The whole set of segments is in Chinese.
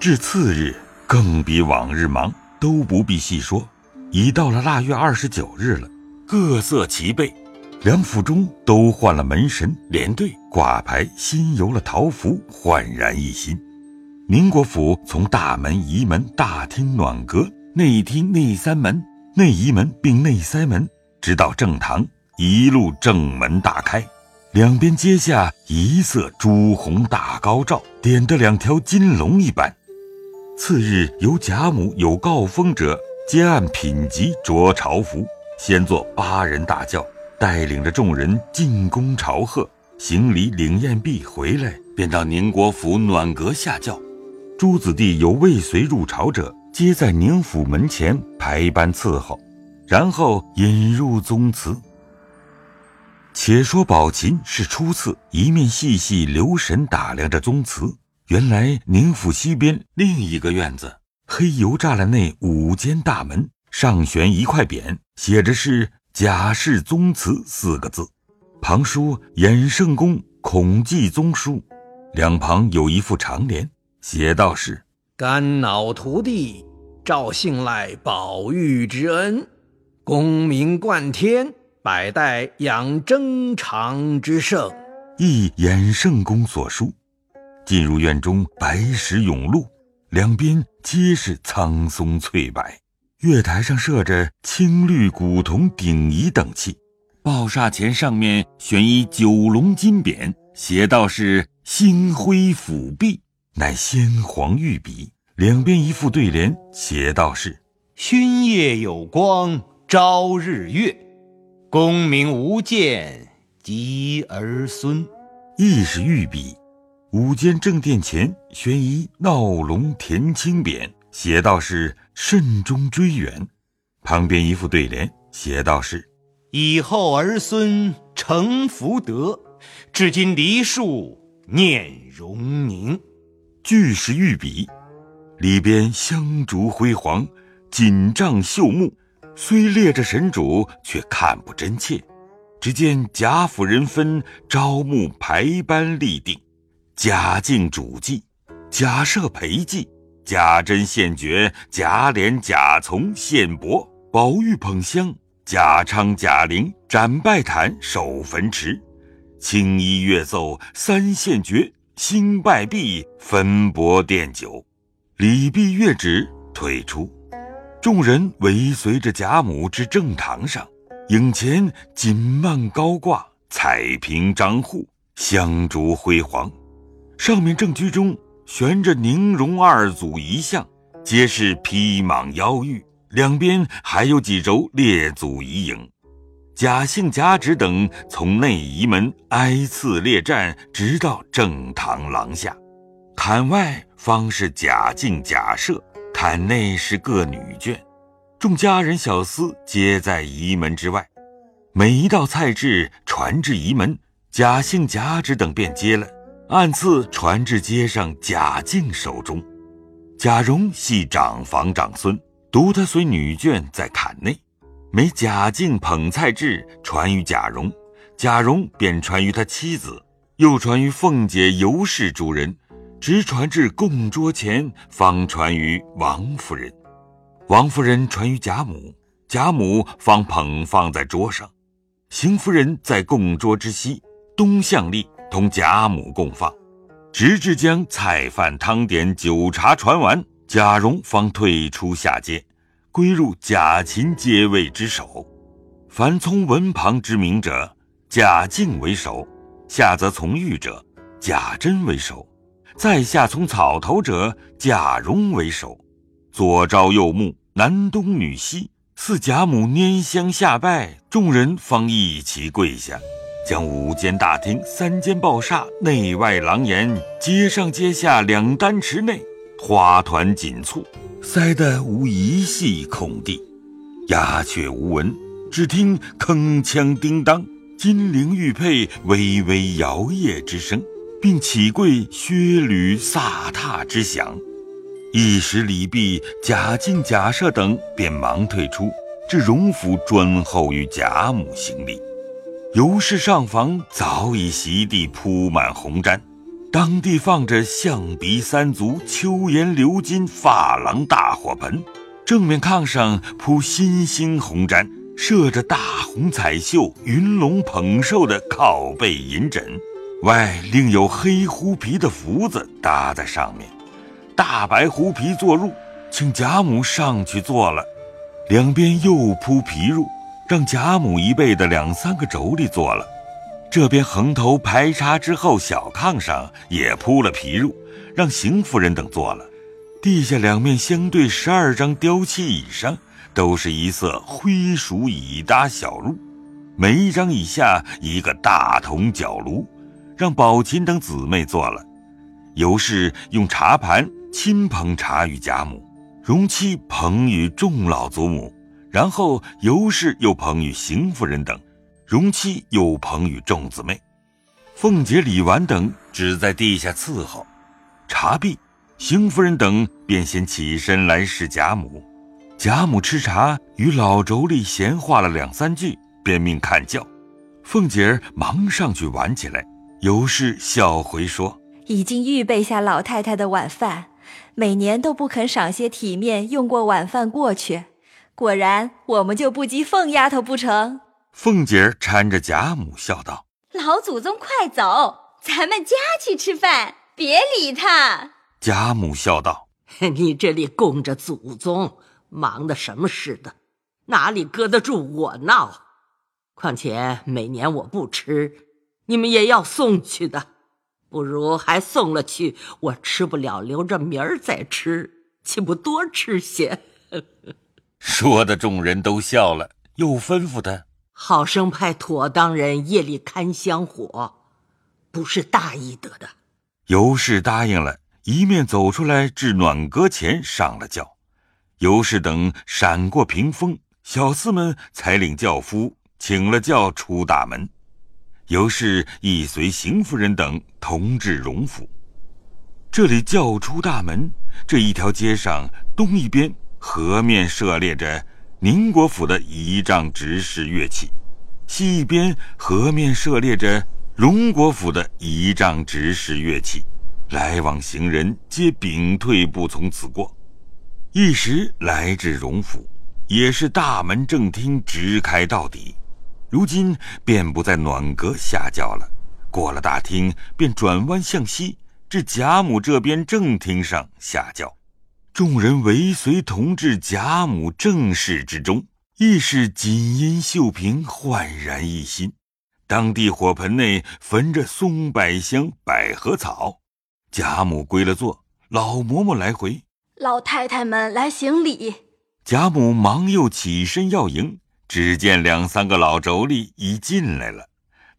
至次日，更比往日忙，都不必细说。已到了腊月二十九日了，各色齐备，两府中都换了门神、连队、挂牌，新游了桃符，焕然一新。宁国府从大门、仪门、大厅、暖阁、内厅、内三门、内仪门并内塞门，直到正堂，一路正门大开，两边阶下一色朱红大高照，点得两条金龙一般。次日，由贾母有告封者。皆按品级着朝服，先坐八人大轿，带领着众人进宫朝贺，行礼领宴毕回来，便到宁国府暖阁下轿。诸子弟有未随入朝者，皆在宁府门前排班伺候，然后引入宗祠。且说宝琴是初次，一面细细留神打量着宗祠，原来宁府西边另一个院子。黑油栅栏内五间大门上悬一块匾，写着是“贾氏宗祠”四个字，旁书“衍圣公孔继宗书”，两旁有一副长联，写道是：“肝脑涂地，赵信赖宝玉之恩，功名冠天，百代养征长之盛。”亦衍圣公所书。进入院中，白石涌露。两边皆是苍松翠柏，月台上设着青绿古铜鼎仪等器，爆煞前上面悬一九龙金匾，写道是“星辉辅弼”，乃先皇御笔。两边一副对联，写道是“勋夜有光朝日月，功名无间及儿孙”，亦是御笔。五间正殿前悬一闹龙填青匾，写道是“慎终追远”。旁边一副对联，写道是“以后儿孙成福德，至今梨树念荣宁”。俱是御笔，里边香烛辉煌，锦帐绣幕，虽列着神主，却看不真切。只见贾府人分朝暮排班立定。贾敬主祭，贾赦陪祭，贾珍献爵，贾琏、贾从献帛，宝玉捧香，贾昌、贾玲展拜坛，守坟池，青衣乐奏，三献爵，兴拜毕，分帛奠酒，礼毕乐止，退出。众人围随着贾母至正堂上，影前锦幔高挂，彩屏张护，香烛辉煌。上面正居中悬着宁荣二祖遗像，皆是披蟒腰玉，两边还有几轴列祖遗影。贾姓、贾旨等从内仪门挨次列站，直到正堂廊下。坎外方是贾敬、贾赦，坎内是各女眷。众家人小厮皆在仪门之外。每一道菜制传至仪门，贾姓、贾旨等便接了。按次传至街上贾敬手中，贾蓉系长房长孙，独他随女眷在坎内。每贾敬捧菜至，传于贾蓉，贾蓉便传于他妻子，又传于凤姐、尤氏诸人，直传至供桌前，方传于王夫人。王夫人传于贾母，贾母方捧放在桌上。邢夫人在供桌之西，东向立。同贾母共放，直至将菜饭汤点酒茶传完，贾蓉方退出下阶，归入贾芹阶位之首。凡从文旁之名者，贾敬为首；下则从玉者，贾珍为首；在下从草头者，贾蓉为首。左朝右目，男东女西，似贾母拈香下拜，众人方一齐跪下。将五间大厅、三间抱厦、内外廊檐、阶上阶下两丹池内，花团锦簇，塞得无一隙空地。鸦雀无闻，只听铿锵叮当，金陵玉佩微微摇曳之声，并起跪靴履飒沓之响。一时礼毕，贾敬、贾赦等便忙退出，至荣府专候于贾母行礼。尤氏上房早已席地铺满红毡，当地放着象鼻三足、秋颜鎏金珐琅大火盆，正面炕上铺新兴红毡，设着大红彩绣云龙捧寿的靠背银枕，外另有黑狐皮的福子搭在上面，大白狐皮坐褥，请贾母上去坐了，两边又铺皮褥，让贾母一辈的两三个妯娌坐了。这边横头排插之后，小炕上也铺了皮褥，让邢夫人等坐了。地下两面相对十二张雕漆椅上，都是一色灰鼠椅搭小褥，每一张椅下一个大铜角炉，让宝琴等姊妹坐了。尤氏用茶盘亲捧茶与贾母，荣妻捧与众老祖母，然后尤氏又捧与邢夫人等。荣妻又捧与众姊妹，凤姐、李纨等只在地下伺候。茶毕，邢夫人等便先起身来侍贾母。贾母吃茶，与老妯娌闲话了两三句，便命看轿。凤姐儿忙上去挽起来，尤氏笑回说：“已经预备下老太太的晚饭，每年都不肯赏些体面，用过晚饭过去。果然，我们就不及凤丫头不成？”凤姐儿搀着贾母笑道：“老祖宗快走，咱们家去吃饭，别理他。”贾母笑道：“ 你这里供着祖宗，忙的什么似的，哪里搁得住我闹？况且每年我不吃，你们也要送去的，不如还送了去，我吃不了，留着明儿再吃，岂不多吃些？” 说的众人都笑了，又吩咐他。好生派妥当人夜里看香火，不是大义得的。尤氏答应了，一面走出来至暖阁前上了轿。尤氏等闪过屏风，小厮们才领轿夫请了轿出大门。尤氏亦随邢夫人等同至荣府。这里轿出大门，这一条街上东一边河面设列着。宁国府的仪仗执事乐器，西边河面设列着荣国府的仪仗执事乐器，来往行人皆屏退不从此过。一时来至荣府，也是大门正厅直开到底。如今便不在暖阁下轿了，过了大厅，便转弯向西，至贾母这边正厅上下轿。众人围随同至贾母正室之中，亦是锦衣绣屏，焕然一新。当地火盆内焚着松柏香、百合草。贾母归了座，老嬷嬷来回，老太太们来行礼。贾母忙又起身要迎，只见两三个老妯娌已进来了，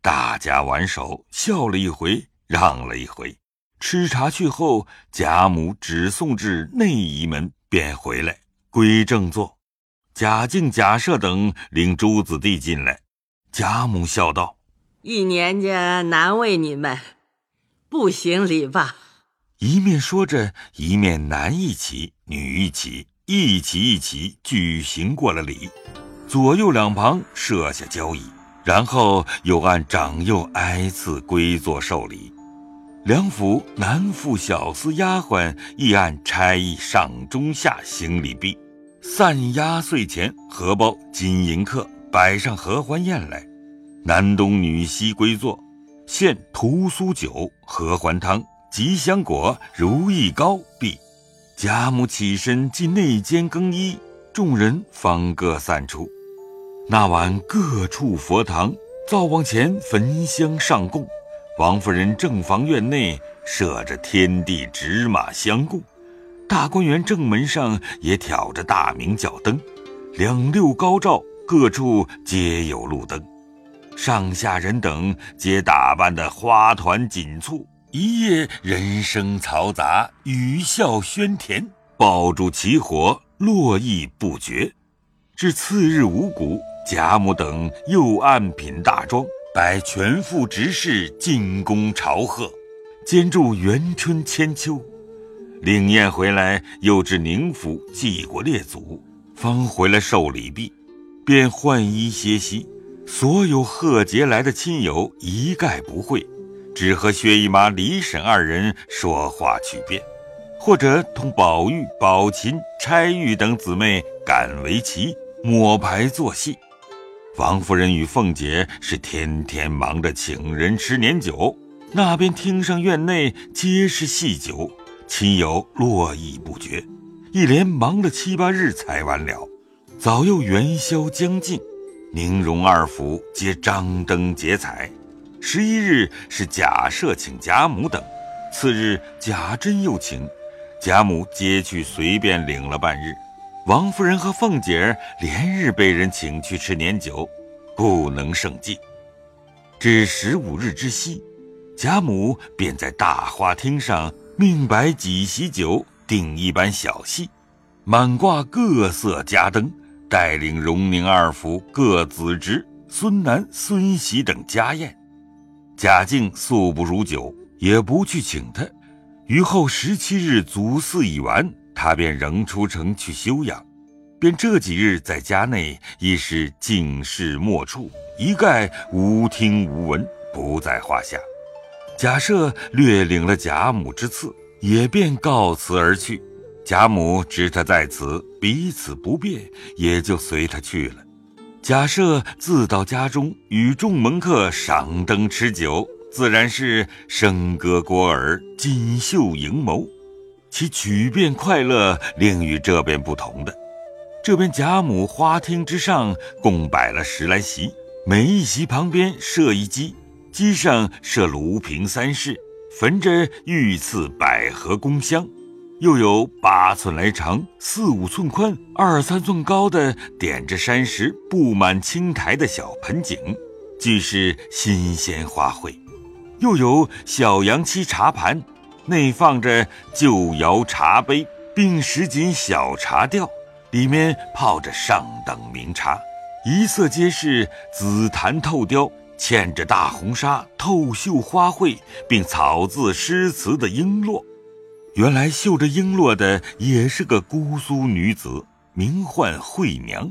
大家挽手笑了一回，让了一回。吃茶去后，贾母只送至内仪门，便回来归正坐。贾敬、贾赦等领诸子弟进来，贾母笑道：“一年家难为你们，不行礼吧。”一面说着，一面男一起，女一起，一起一起举行过了礼。左右两旁设下交椅，然后又按长幼挨次归坐受礼。两府男妇、小厮、丫鬟一按差役上中下行礼毕，散压岁钱、荷包、金银客，摆上合欢宴来。男东女西归坐，献屠苏酒、合欢汤、吉祥果、如意糕毕。贾母起身进内间更衣，众人方各散出。那晚各处佛堂灶王前焚香上供。王夫人正房院内设着天地纸马相供，大观园正门上也挑着大明角灯，两六高照，各处皆有路灯，上下人等皆打扮得花团锦簇，一夜人声嘈杂，语笑喧甜，爆竹起火，络绎不绝。至次日五谷，贾母等又按品大庄。百全副执事进宫朝贺，兼祝元春千秋。领宴回来，又至宁府祭过列祖，方回来受礼毕，便换衣歇息。所有贺节来的亲友一概不会，只和薛姨妈、李婶二人说话曲变，或者同宝玉、宝琴、钗玉等姊妹赶围棋、摸牌作戏。王夫人与凤姐是天天忙着请人吃年酒，那边厅上院内皆是戏酒，亲友络绎不绝，一连忙了七八日才完了。早又元宵将近，宁荣二府皆张灯结彩。十一日是贾赦请贾母等，次日贾珍又请，贾母皆去随便领了半日。王夫人和凤姐儿连日被人请去吃年酒，不能胜计。至十五日之夕，贾母便在大花厅上命摆几席酒，定一班小戏，满挂各色家灯，带领荣宁二府各子侄、孙男、孙媳等家宴。贾静素不如酒，也不去请他。于后十七日祖祀已完，他便仍出城去休养，便这几日在家内亦是静室莫处，一概无听无闻，不在话下。贾赦略领了贾母之赐，也便告辞而去。贾母知他在此，彼此不便，也就随他去了。贾赦自到家中，与众门客赏灯吃酒，自然是笙歌聒耳，锦绣盈眸。其曲变快乐，另与这边不同的。这边贾母花厅之上共摆了十来席，每一席旁边设一机，机上设炉瓶三式，焚着御赐百合宫香。又有八寸来长、四五寸宽、二三寸高的点着山石、布满青苔的小盆景，俱是新鲜花卉；又有小洋漆茶盘，内放着旧窑茶杯，并十锦小茶吊，里面泡着上等名茶，一色皆是紫檀透雕，嵌着大红纱、透绣花卉，并草字诗词的璎珞。原来绣着璎珞的也是个姑苏女子，名唤惠娘。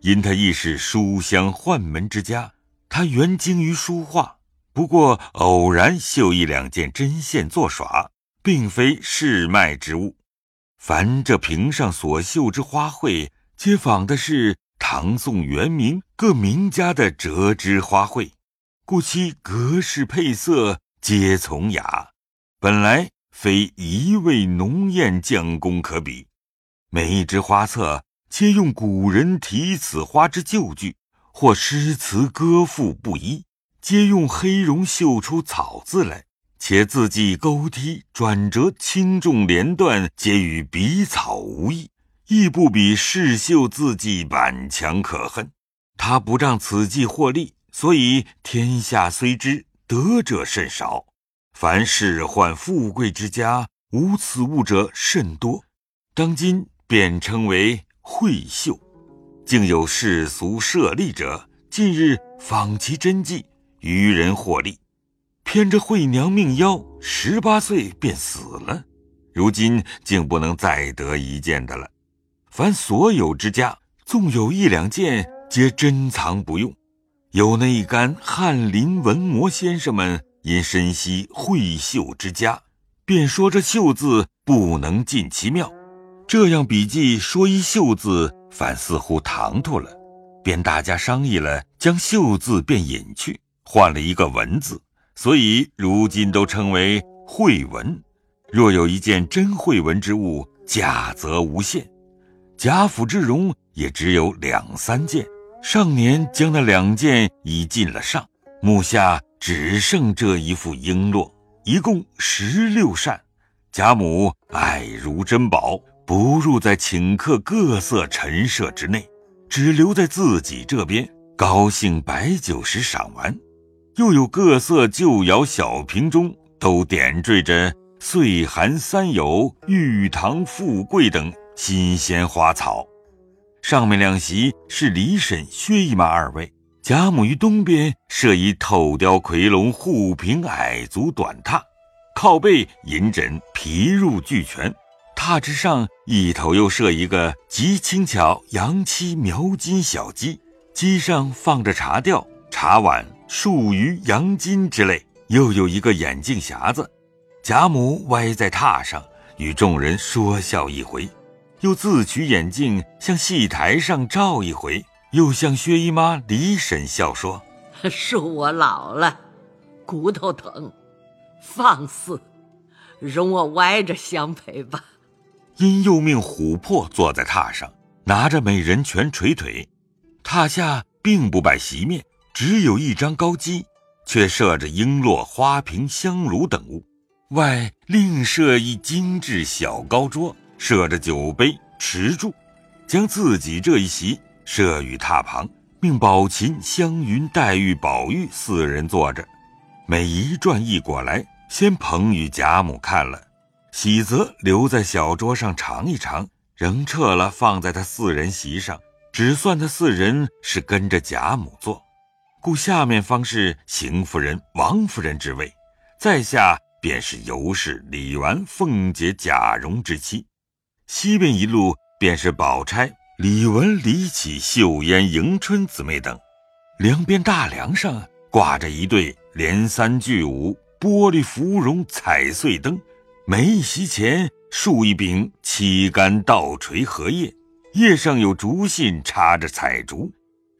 因她亦是书香宦门之家，她原精于书画，不过偶然绣一两件针线作耍，并非市卖之物。凡这瓶上所绣之花卉，皆仿的是唐宋元明各名家的折枝花卉，故其格式配色皆从雅。本来。非一味浓艳匠工可比，每一枝花册皆用古人题此花之旧句，或诗词歌赋不一，皆用黑绒绣出草字来，且字迹勾剔转折轻重连断，皆与笔草无异，亦不比世绣字迹板强可恨。他不仗此技获利，所以天下虽知，得者甚少。凡世宦富贵之家，无此物者甚多。当今便称为惠绣，竟有世俗设利者，近日访其真迹，渔人获利。偏这惠娘命夭，十八岁便死了，如今竟不能再得一件的了。凡所有之家，纵有一两件，皆珍藏不用。有那一干翰林文魔先生们。因深悉惠秀之家，便说这绣字不能尽其妙。这样笔记说一绣字，反似乎唐突了。便大家商议了，将绣字便隐去，换了一个文字，所以如今都称为绘文。若有一件真绘文之物，价则无限。贾府之容也只有两三件，上年将那两件已进了上，目下。只剩这一副璎珞，一共十六扇。贾母爱如珍宝，不入在请客各色陈设之内，只留在自己这边，高兴摆酒时赏玩。又有各色旧窑小瓶中，都点缀着岁寒三友、玉堂富贵等新鲜花草。上面两席是李婶、薛姨妈二位。贾母于东边设一透雕夔龙护屏矮足短榻，靠背银枕皮褥俱全。榻之上一头又设一个极轻巧洋漆描金小鸡，鸡上放着茶吊、茶碗、树鱼、洋金之类，又有一个眼镜匣子，贾母歪在榻上，与众人说笑一回，又自取眼镜向戏台上照一回，又向薛姨妈、李婶笑说：“ 恕我老了，骨头疼，放肆，容我歪着相陪吧。”因又命琥珀坐在榻上，拿着美人拳捶腿，榻下并不摆席面，只有一张高机。却设着璎珞、花瓶、香炉等物，外另设一精致小高桌，设着酒杯、池柱，将自己这一席设于榻旁，命宝琴、湘云、黛玉、宝玉四人坐着。每一转一果来，先捧与贾母看了，喜则留在小桌上尝一尝，仍撤了放在他四人席上，只算他四人是跟着贾母坐。故下面方是邢夫人、王夫人之位，在下便是尤氏、李纨、凤姐、贾蓉之妻。西边一路便是宝钗、李文、李绮、秀烟、迎春姊妹等。两边大梁上挂着一对连三聚五玻璃芙蓉彩穗灯，每一席前竖一柄七杆倒垂荷叶，叶上有竹信插着彩竹。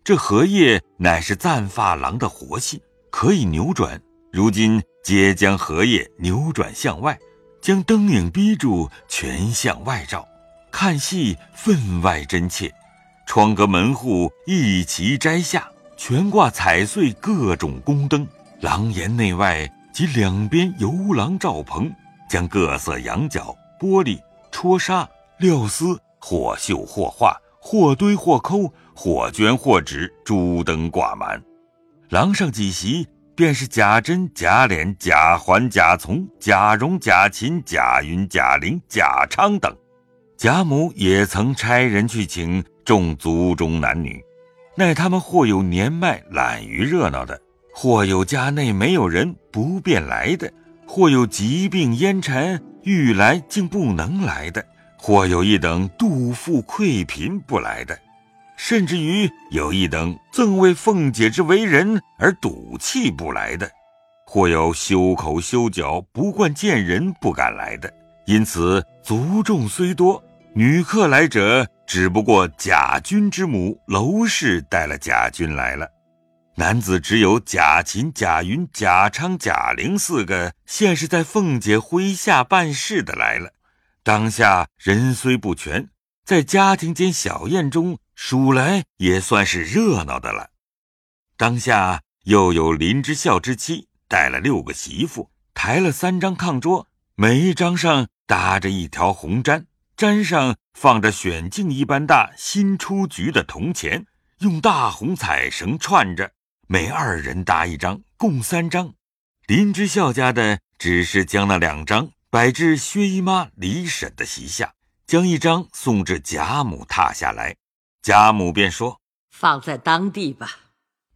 这荷叶乃是赞发郎的活信，可以扭转。如今皆将荷叶扭转向外，将灯影逼住，全向外照，看戏分外真切。窗格门户一齐摘下，全挂彩穗各种宫灯。廊檐内外及两边游廊罩棚，将各色羊角、玻璃、戳纱、料丝，或绣或画，或堆或抠。或捐或纸，珠灯挂满。廊上几席，便是贾珍、贾琏、贾环、贾从、贾蓉、贾琴、贾云、贾玲、贾昌等。贾母也曾差人去请众族中男女，奈他们或有年迈懒于热闹的，或有家内没有人不便来的，或有疾病烟尘欲来竟不能来的，或有一等肚腹愧贫不来的。甚至于有一等憎为凤姐之为人而赌气不来的，或有修口修脚不惯见人不敢来的，因此族众虽多，女客来者只不过贾君之母娄氏带了贾君来了，男子只有贾琴、贾云、贾昌、贾玲四个，现是在凤姐麾下办事的来了。当下人虽不全，在家庭间小宴中。数来也算是热闹的了。当下又有林之孝之妻带了六个媳妇，抬了三张炕桌，每一张上搭着一条红毡，毡上放着选镜一般大新出局的铜钱，用大红彩绳串着，每二人搭一张，共三张。林之孝家的只是将那两张摆至薛姨妈、李婶的席下，将一张送至贾母榻下来。贾母便说：“放在当地吧。”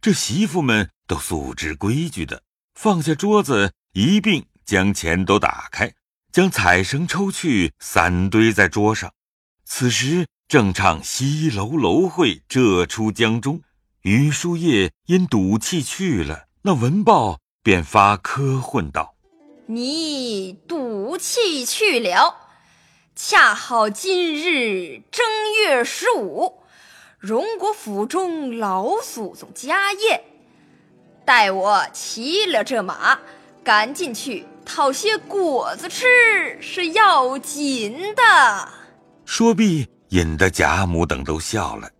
这媳妇们都素知规矩的，放下桌子，一并将钱都打开，将彩绳抽去，散堆在桌上。此时正唱《西楼楼会》，这出江中，余叔夜因赌气去了，那文豹便发科混道：“你赌气去了，恰好今日正月十五。”荣国府中老祖宗家宴，待我骑了这马，赶进去讨些果子吃，是要紧的。说毕，引得贾母等都笑了，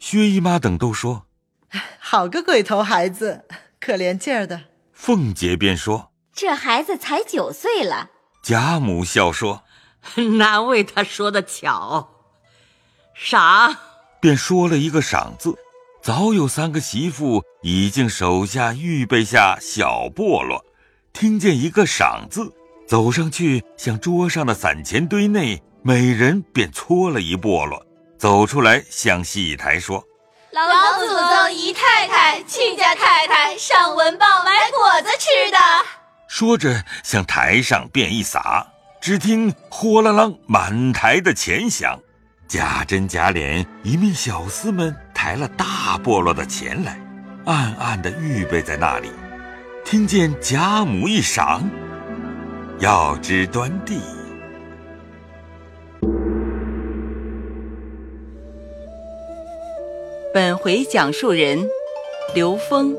薛姨妈等都说：“ 好个鬼头孩子，可怜劲儿的。”凤姐便说：“这孩子才九岁了。”贾母笑说：“ 难为他说的巧，傻。”便说了一个“赏”字，早有三个媳妇已经手下预备下小菠萝，听见一个“赏”字，走上去向桌上的散钱堆内，每人便搓了一簸箩，走出来向戏台说：“老祖宗、姨太太、亲家太太上文报买果子吃的。”说着向台上便一撒，只听“哗啦啦”满台的钱响。贾珍、贾琏一面小厮们抬了大菠萝的钱来，暗暗的预备在那里。听见贾母一赏，要知端地。本回讲述人：刘峰、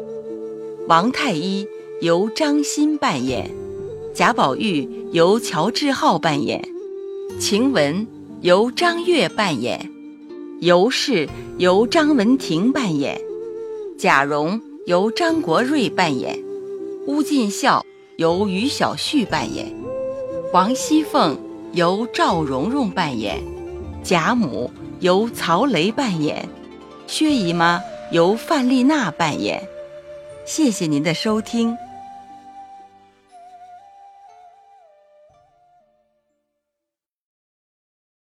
王太医由张欣扮演，贾宝玉由乔志浩扮演，晴雯由张悦扮演，尤氏由张文婷扮演，贾蓉由张国瑞扮演，乌进孝由于小旭扮演，王熙凤由赵蓉蓉扮演，贾母由曹雷扮演。薛姨妈由范丽娜扮演，谢谢您的收听。